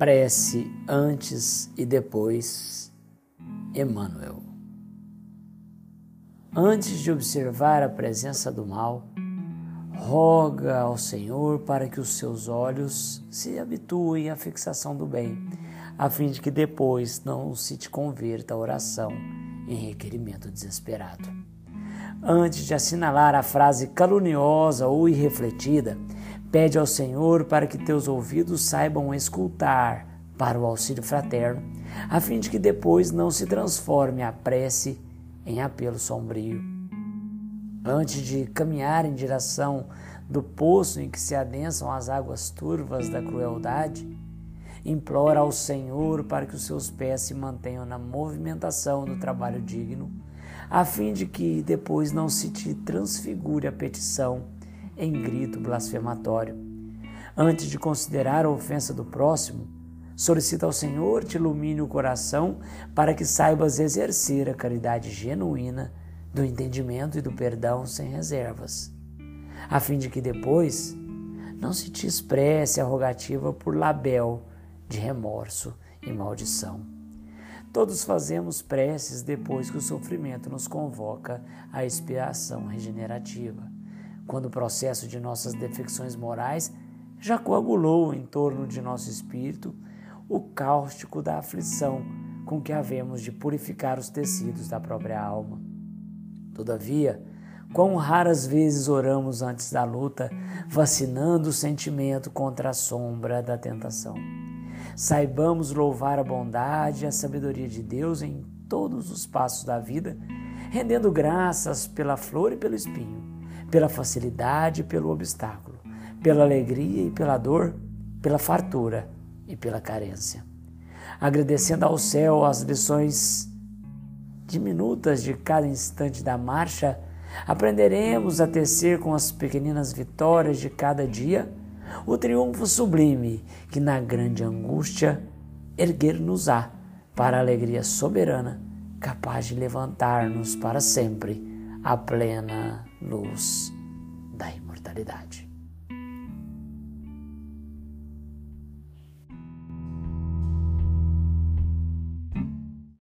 Prece antes e depois, Emmanuel. Antes de observar a presença do mal, roga ao Senhor para que os seus olhos se habituem à fixação do bem, a fim de que depois não se te converta a oração em requerimento desesperado. Antes de assinalar a frase caluniosa ou irrefletida, Pede ao Senhor para que teus ouvidos saibam escutar para o auxílio fraterno, a fim de que depois não se transforme a prece em apelo sombrio. Antes de caminhar em direção do poço em que se adensam as águas turvas da crueldade, implora ao Senhor para que os seus pés se mantenham na movimentação do trabalho digno, a fim de que depois não se te transfigure a petição em grito blasfematório. Antes de considerar a ofensa do próximo, solicita ao Senhor te ilumine o coração para que saibas exercer a caridade genuína do entendimento e do perdão sem reservas, a fim de que depois não se te expresse a rogativa por label de remorso e maldição. Todos fazemos preces depois que o sofrimento nos convoca à expiação regenerativa quando o processo de nossas defecções morais já coagulou em torno de nosso espírito o cáustico da aflição com que havemos de purificar os tecidos da própria alma. Todavia, quão raras vezes oramos antes da luta, vacinando o sentimento contra a sombra da tentação. Saibamos louvar a bondade e a sabedoria de Deus em todos os passos da vida, rendendo graças pela flor e pelo espinho pela facilidade e pelo obstáculo, pela alegria e pela dor, pela fartura e pela carência. Agradecendo ao céu as lições diminutas de cada instante da marcha, aprenderemos a tecer com as pequeninas vitórias de cada dia o triunfo sublime que na grande angústia erguer-nos-á para a alegria soberana, capaz de levantar-nos para sempre à plena luz da imortalidade.